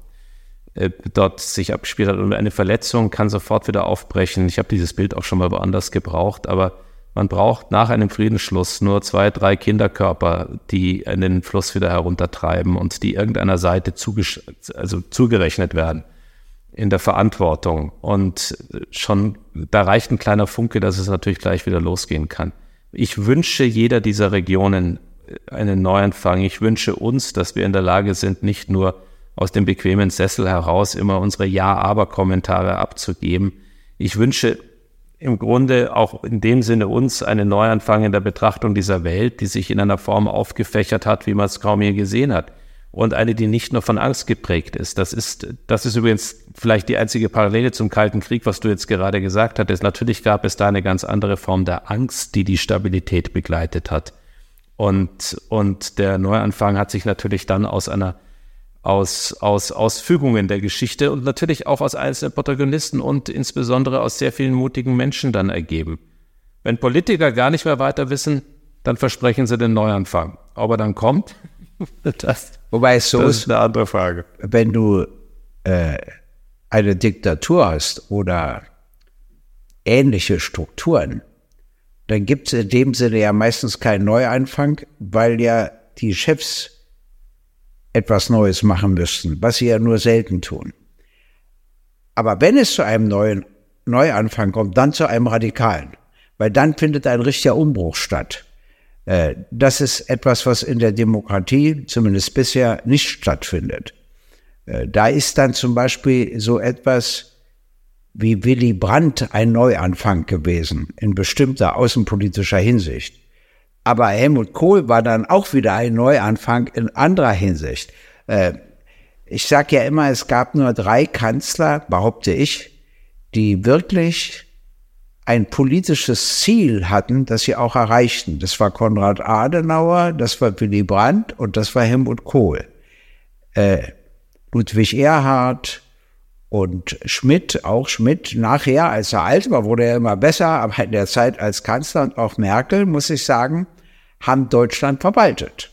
äh, dort sich abgespielt hat. Und eine Verletzung kann sofort wieder aufbrechen. Ich habe dieses Bild auch schon mal woanders gebraucht, aber man braucht nach einem Friedensschluss nur zwei, drei Kinderkörper, die in den Fluss wieder heruntertreiben und die irgendeiner Seite also zugerechnet werden in der Verantwortung. Und schon, da reicht ein kleiner Funke, dass es natürlich gleich wieder losgehen kann. Ich wünsche jeder dieser Regionen einen Neuanfang. Ich wünsche uns, dass wir in der Lage sind, nicht nur aus dem bequemen Sessel heraus immer unsere Ja-Aber-Kommentare abzugeben. Ich wünsche im Grunde auch in dem Sinne uns einen Neuanfang in der Betrachtung dieser Welt, die sich in einer Form aufgefächert hat, wie man es kaum je gesehen hat und eine, die nicht nur von Angst geprägt ist. Das ist, das ist übrigens vielleicht die einzige Parallele zum Kalten Krieg, was du jetzt gerade gesagt hattest. Natürlich gab es da eine ganz andere Form der Angst, die die Stabilität begleitet hat. Und, und der Neuanfang hat sich natürlich dann aus einer aus, aus Ausfügungen der Geschichte und natürlich auch aus einzelnen Protagonisten und insbesondere aus sehr vielen mutigen Menschen dann ergeben. Wenn Politiker gar nicht mehr weiter wissen, dann versprechen sie den Neuanfang. Ob er dann kommt, das, Wobei es so das ist, eine andere Frage. Wenn du äh, eine Diktatur hast oder ähnliche Strukturen, dann gibt es in dem Sinne ja meistens keinen Neuanfang, weil ja die Chefs etwas Neues machen müssten, was sie ja nur selten tun. Aber wenn es zu einem neuen Neuanfang kommt, dann zu einem radikalen, weil dann findet ein richtiger Umbruch statt. Äh, das ist etwas, was in der Demokratie zumindest bisher nicht stattfindet. Äh, da ist dann zum Beispiel so etwas wie Willy Brandt ein Neuanfang gewesen in bestimmter außenpolitischer Hinsicht. Aber Helmut Kohl war dann auch wieder ein Neuanfang in anderer Hinsicht. Äh, ich sage ja immer, es gab nur drei Kanzler, behaupte ich, die wirklich ein politisches Ziel hatten, das sie auch erreichten. Das war Konrad Adenauer, das war Willy Brandt und das war Helmut Kohl. Äh, Ludwig Erhard und Schmidt, auch Schmidt, nachher, als er alt war, wurde er immer besser, aber in der Zeit als Kanzler und auch Merkel, muss ich sagen, haben Deutschland verwaltet.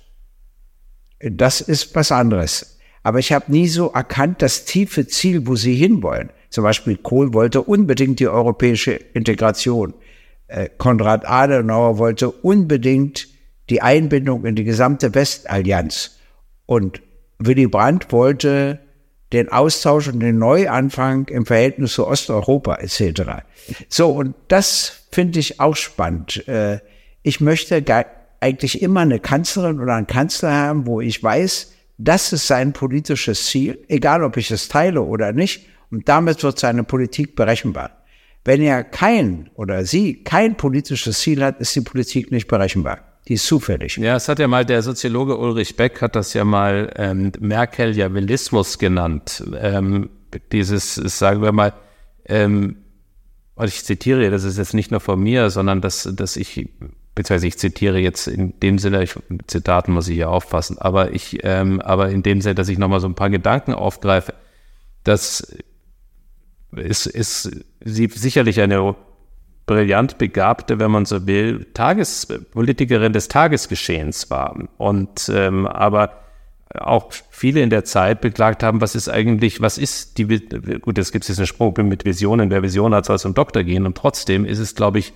Das ist was anderes. Aber ich habe nie so erkannt, das tiefe Ziel, wo sie hinwollen. Zum Beispiel Kohl wollte unbedingt die europäische Integration. Äh, Konrad Adenauer wollte unbedingt die Einbindung in die gesamte Westallianz. Und Willy Brandt wollte den Austausch und den Neuanfang im Verhältnis zu Osteuropa etc. So, und das finde ich auch spannend. Äh, ich möchte eigentlich immer eine Kanzlerin oder einen Kanzler haben, wo ich weiß, das ist sein politisches Ziel, egal ob ich es teile oder nicht. Und damit wird seine Politik berechenbar. Wenn er kein oder sie kein politisches Ziel hat, ist die Politik nicht berechenbar. Die ist zufällig. Ja, es hat ja mal der Soziologe Ulrich Beck hat das ja mal ähm, Merkel-Javelismus genannt. Ähm, dieses, sagen wir mal, ähm, ich zitiere, das ist jetzt nicht nur von mir, sondern dass, dass ich, beziehungsweise ich zitiere jetzt in dem Sinne, ich, Zitaten muss ich hier aufpassen, aber ich, ähm, aber in dem Sinne, dass ich nochmal so ein paar Gedanken aufgreife, dass ist, ist sie sicherlich eine brillant begabte, wenn man so will, Tagespolitikerin des Tagesgeschehens war. Und ähm, aber auch viele in der Zeit beklagt haben, was ist eigentlich, was ist die, gut, es gibt jetzt einen Sprung mit Visionen, wer Vision hat, soll zum Doktor gehen. Und trotzdem ist es, glaube ich,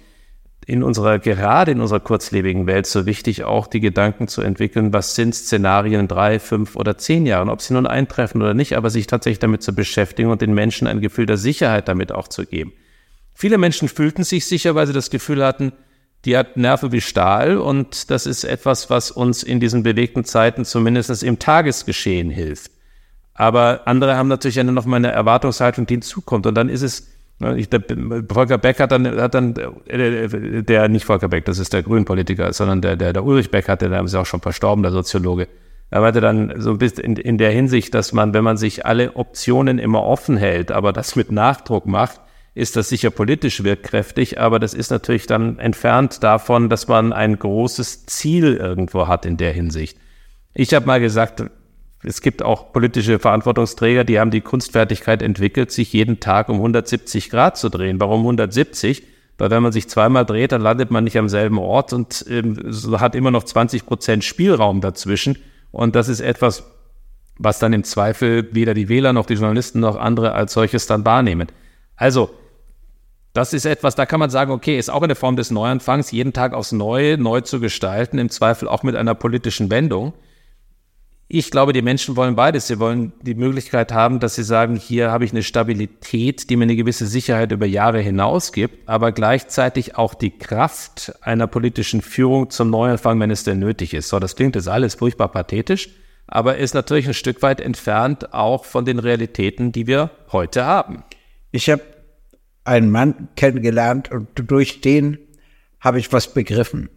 in unserer, gerade in unserer kurzlebigen Welt so wichtig, auch die Gedanken zu entwickeln, was sind Szenarien in drei, fünf oder zehn Jahren, ob sie nun eintreffen oder nicht, aber sich tatsächlich damit zu beschäftigen und den Menschen ein Gefühl der Sicherheit damit auch zu geben. Viele Menschen fühlten sich sicher, weil sie das Gefühl hatten, die hat Nerven wie Stahl und das ist etwas, was uns in diesen bewegten Zeiten zumindest im Tagesgeschehen hilft. Aber andere haben natürlich eine noch mal eine Erwartungshaltung, die hinzukommt. Und dann ist es, ich, der, Volker Beck hat dann, hat dann äh, der, nicht Volker Beck, das ist der Grünpolitiker, sondern der, der, der Ulrich Beck hatte, der ist auch schon verstorben, der Soziologe. Er meinte dann so ein bisschen in, in der Hinsicht, dass man, wenn man sich alle Optionen immer offen hält, aber das mit Nachdruck macht, ist das sicher politisch wirkkräftig, aber das ist natürlich dann entfernt davon, dass man ein großes Ziel irgendwo hat in der Hinsicht. Ich habe mal gesagt, es gibt auch politische Verantwortungsträger, die haben die Kunstfertigkeit entwickelt, sich jeden Tag um 170 Grad zu drehen. Warum 170? Weil wenn man sich zweimal dreht, dann landet man nicht am selben Ort und ähm, hat immer noch 20 Prozent Spielraum dazwischen. Und das ist etwas, was dann im Zweifel weder die Wähler noch die Journalisten noch andere als solches dann wahrnehmen. Also das ist etwas, da kann man sagen, okay, ist auch eine Form des Neuanfangs, jeden Tag aufs Neue neu zu gestalten, im Zweifel auch mit einer politischen Wendung. Ich glaube, die Menschen wollen beides. Sie wollen die Möglichkeit haben, dass sie sagen, hier habe ich eine Stabilität, die mir eine gewisse Sicherheit über Jahre hinaus gibt, aber gleichzeitig auch die Kraft einer politischen Führung zum Neuanfang, wenn es denn nötig ist. So, das klingt jetzt alles furchtbar pathetisch, aber ist natürlich ein Stück weit entfernt auch von den Realitäten, die wir heute haben. Ich habe einen Mann kennengelernt und durch den habe ich was begriffen.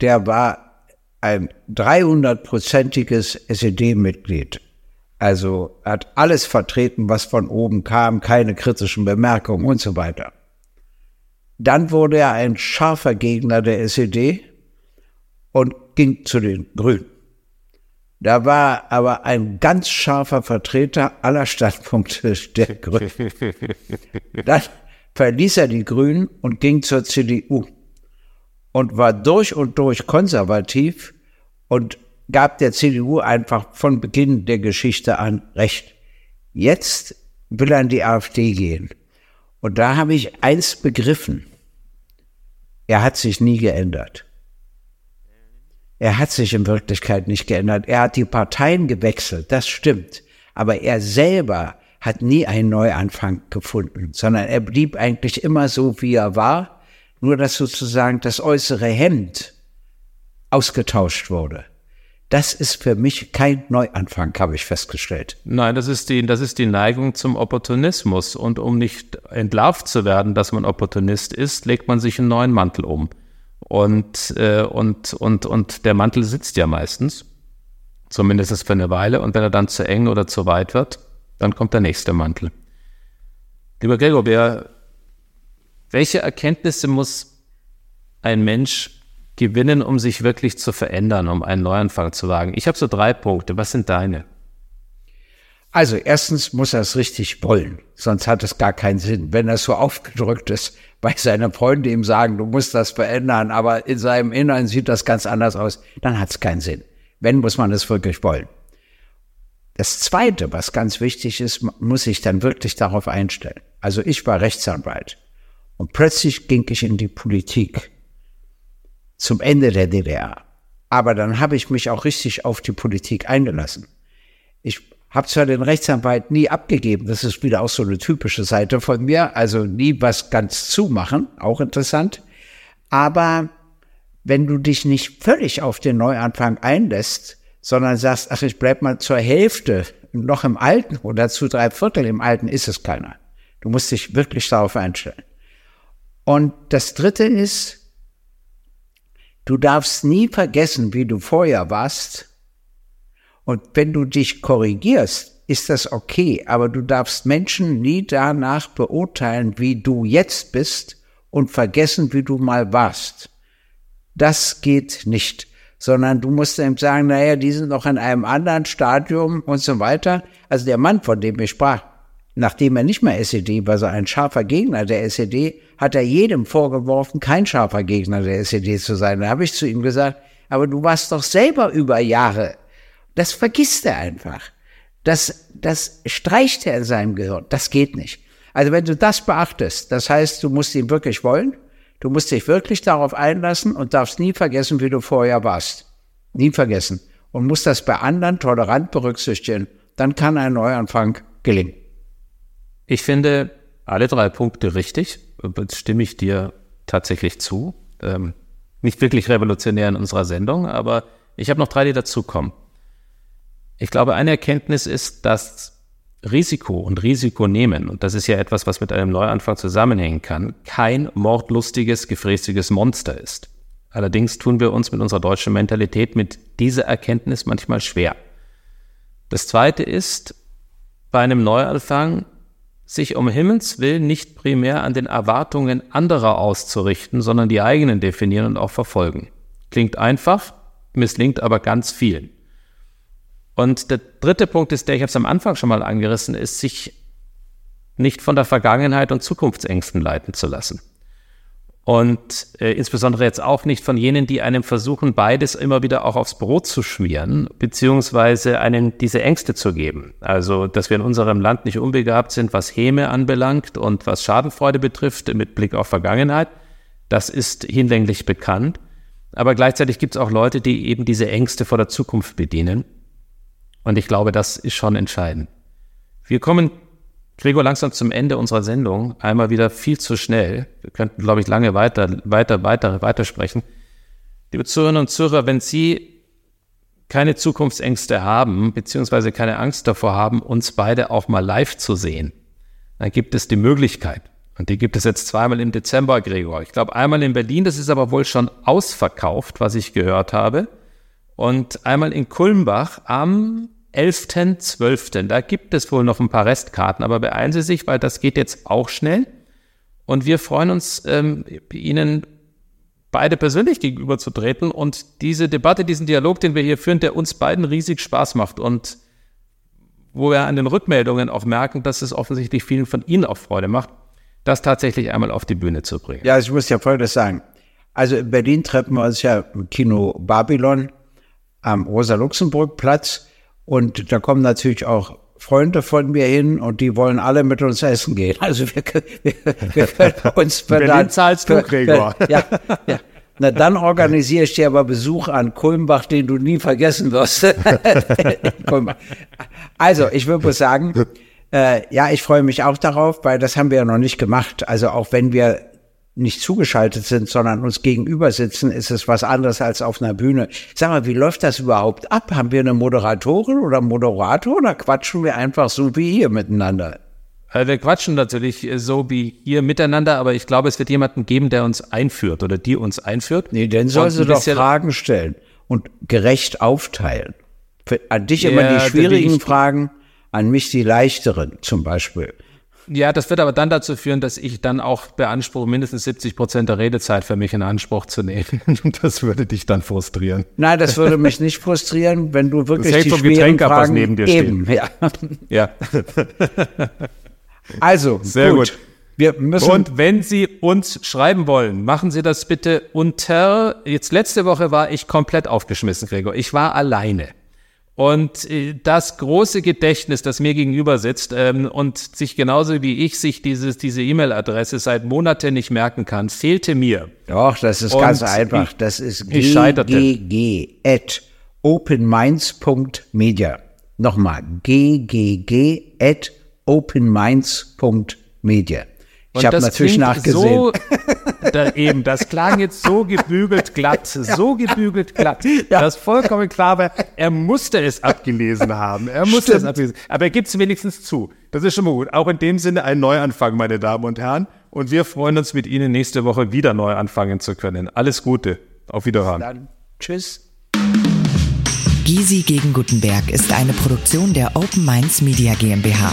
Der war ein 300-prozentiges SED-Mitglied. Also hat alles vertreten, was von oben kam, keine kritischen Bemerkungen und so weiter. Dann wurde er ein scharfer Gegner der SED und ging zu den Grünen. Da war aber ein ganz scharfer Vertreter aller Standpunkte der Grünen. Dann verließ er die Grünen und ging zur CDU und war durch und durch konservativ und gab der CDU einfach von Beginn der Geschichte an recht. Jetzt will er in die AfD gehen. Und da habe ich eins begriffen. Er hat sich nie geändert. Er hat sich in Wirklichkeit nicht geändert. Er hat die Parteien gewechselt, das stimmt. Aber er selber hat nie einen Neuanfang gefunden, sondern er blieb eigentlich immer so, wie er war, nur dass sozusagen das äußere Hemd ausgetauscht wurde. Das ist für mich kein Neuanfang, habe ich festgestellt. Nein, das ist die, das ist die Neigung zum Opportunismus. Und um nicht entlarvt zu werden, dass man Opportunist ist, legt man sich einen neuen Mantel um. Und, äh, und, und, und der Mantel sitzt ja meistens, zumindest für eine Weile. Und wenn er dann zu eng oder zu weit wird, dann kommt der nächste Mantel. Lieber Gregor, wer, welche Erkenntnisse muss ein Mensch gewinnen, um sich wirklich zu verändern, um einen Neuanfang zu wagen? Ich habe so drei Punkte. Was sind deine? Also erstens muss er es richtig wollen, sonst hat es gar keinen Sinn. Wenn er so aufgedrückt ist, bei seinen Freunden ihm sagen, du musst das verändern, aber in seinem Inneren sieht das ganz anders aus, dann hat es keinen Sinn. Wenn, muss man es wirklich wollen. Das Zweite, was ganz wichtig ist, muss ich dann wirklich darauf einstellen. Also ich war Rechtsanwalt und plötzlich ging ich in die Politik zum Ende der DDR. Aber dann habe ich mich auch richtig auf die Politik eingelassen. Ich habe zwar den Rechtsanwalt nie abgegeben, das ist wieder auch so eine typische Seite von mir, also nie was ganz zumachen, auch interessant. Aber wenn du dich nicht völlig auf den Neuanfang einlässt, sondern sagst, ach, ich bleib mal zur Hälfte noch im Alten oder zu drei Viertel im Alten, ist es keiner. Du musst dich wirklich darauf einstellen. Und das Dritte ist, Du darfst nie vergessen, wie du vorher warst. Und wenn du dich korrigierst, ist das okay, aber du darfst Menschen nie danach beurteilen, wie du jetzt bist und vergessen, wie du mal warst. Das geht nicht, sondern du musst ihm sagen, naja, die sind noch in einem anderen Stadium und so weiter. Also der Mann, von dem ich sprach, nachdem er nicht mehr SED war, so ein scharfer Gegner der SED, hat er jedem vorgeworfen, kein scharfer Gegner der SED zu sein. Da habe ich zu ihm gesagt, aber du warst doch selber über Jahre. Das vergisst er einfach. Das, das streicht er in seinem Gehirn. Das geht nicht. Also wenn du das beachtest, das heißt, du musst ihn wirklich wollen, du musst dich wirklich darauf einlassen und darfst nie vergessen, wie du vorher warst. Nie vergessen. Und musst das bei anderen tolerant berücksichtigen. Dann kann ein Neuanfang gelingen. Ich finde alle drei Punkte richtig, stimme ich dir tatsächlich zu. Ähm, nicht wirklich revolutionär in unserer Sendung, aber ich habe noch drei, die dazukommen. Ich glaube, eine Erkenntnis ist, dass Risiko und Risiko nehmen, und das ist ja etwas, was mit einem Neuanfang zusammenhängen kann, kein mordlustiges, gefräßiges Monster ist. Allerdings tun wir uns mit unserer deutschen Mentalität mit dieser Erkenntnis manchmal schwer. Das zweite ist, bei einem Neuanfang sich um Himmels Willen nicht primär an den Erwartungen anderer auszurichten, sondern die eigenen definieren und auch verfolgen. Klingt einfach, misslingt aber ganz vielen. Und der dritte Punkt ist der, ich habe es am Anfang schon mal angerissen, ist, sich nicht von der Vergangenheit und Zukunftsängsten leiten zu lassen und äh, insbesondere jetzt auch nicht von jenen, die einem versuchen, beides immer wieder auch aufs Brot zu schmieren, beziehungsweise einen diese Ängste zu geben. Also, dass wir in unserem Land nicht unbegabt sind, was Häme anbelangt und was Schadenfreude betrifft, mit Blick auf Vergangenheit, das ist hinlänglich bekannt. Aber gleichzeitig gibt es auch Leute, die eben diese Ängste vor der Zukunft bedienen. Und ich glaube, das ist schon entscheidend. Wir kommen Gregor, langsam zum Ende unserer Sendung, einmal wieder viel zu schnell. Wir könnten, glaube ich, lange weiter, weiter, weiter, weiter sprechen. Liebe Zuhörerinnen und Zuhörer, wenn Sie keine Zukunftsängste haben, beziehungsweise keine Angst davor haben, uns beide auch mal live zu sehen, dann gibt es die Möglichkeit. Und die gibt es jetzt zweimal im Dezember, Gregor. Ich glaube, einmal in Berlin, das ist aber wohl schon ausverkauft, was ich gehört habe. Und einmal in Kulmbach am 11.12. Da gibt es wohl noch ein paar Restkarten, aber beeilen Sie sich, weil das geht jetzt auch schnell. Und wir freuen uns, ähm, Ihnen beide persönlich gegenüberzutreten und diese Debatte, diesen Dialog, den wir hier führen, der uns beiden riesig Spaß macht und wo wir an den Rückmeldungen auch merken, dass es offensichtlich vielen von Ihnen auch Freude macht, das tatsächlich einmal auf die Bühne zu bringen. Ja, ich muss ja Folgendes sagen. Also in Berlin treffen wir uns ja im Kino Babylon am Rosa-Luxemburg-Platz. Und da kommen natürlich auch Freunde von mir hin und die wollen alle mit uns essen gehen. Also wir, wir, wir können uns Berlin dann, zahlst du, Gregor. ja, ja. Na, dann organisiere ich dir aber Besuch an Kulmbach, den du nie vergessen wirst. also, ich würde sagen, äh, ja, ich freue mich auch darauf, weil das haben wir ja noch nicht gemacht. Also auch wenn wir nicht zugeschaltet sind, sondern uns gegenüber sitzen, ist es was anderes als auf einer Bühne. Sag mal, wie läuft das überhaupt ab? Haben wir eine Moderatorin oder Moderator oder quatschen wir einfach so wie hier miteinander? Äh, wir quatschen natürlich äh, so wie hier miteinander, aber ich glaube, es wird jemanden geben, der uns einführt oder die uns einführt. Nee, dann soll sie doch Fragen stellen und gerecht aufteilen. Für, an dich ja, immer die schwierigen Fragen, an mich die leichteren zum Beispiel. Ja, das wird aber dann dazu führen, dass ich dann auch beanspruche, mindestens 70 Prozent der Redezeit für mich in Anspruch zu nehmen. Und das würde dich dann frustrieren. Nein, das würde mich nicht frustrieren, wenn du wirklich das die vom Getränk ab, was neben dir eben, steht. Ja. ja. also, Sehr gut. gut. Wir müssen und wenn Sie uns schreiben wollen, machen Sie das bitte unter. Jetzt letzte Woche war ich komplett aufgeschmissen, Gregor. Ich war alleine. Und äh, das große Gedächtnis, das mir gegenüber sitzt ähm, und sich genauso wie ich sich dieses, diese E-Mail-Adresse seit Monaten nicht merken kann, fehlte mir. Doch, das ist und ganz einfach. Das ist ggg at openminds.media. Nochmal, ggg at openminds.media. Ich habe natürlich nachgesehen. So, da eben, das klang jetzt so gebügelt glatt, so gebügelt glatt. Ja. Das ist vollkommen klar war, er musste es abgelesen haben. Er musste Stimmt. es abgelesen Aber er gibt es wenigstens zu. Das ist schon mal gut. Auch in dem Sinne ein Neuanfang, meine Damen und Herren. Und wir freuen uns mit Ihnen nächste Woche wieder neu anfangen zu können. Alles Gute. Auf Wiederhören. Dann. Tschüss. Gysi gegen Gutenberg ist eine Produktion der Open Minds Media GmbH.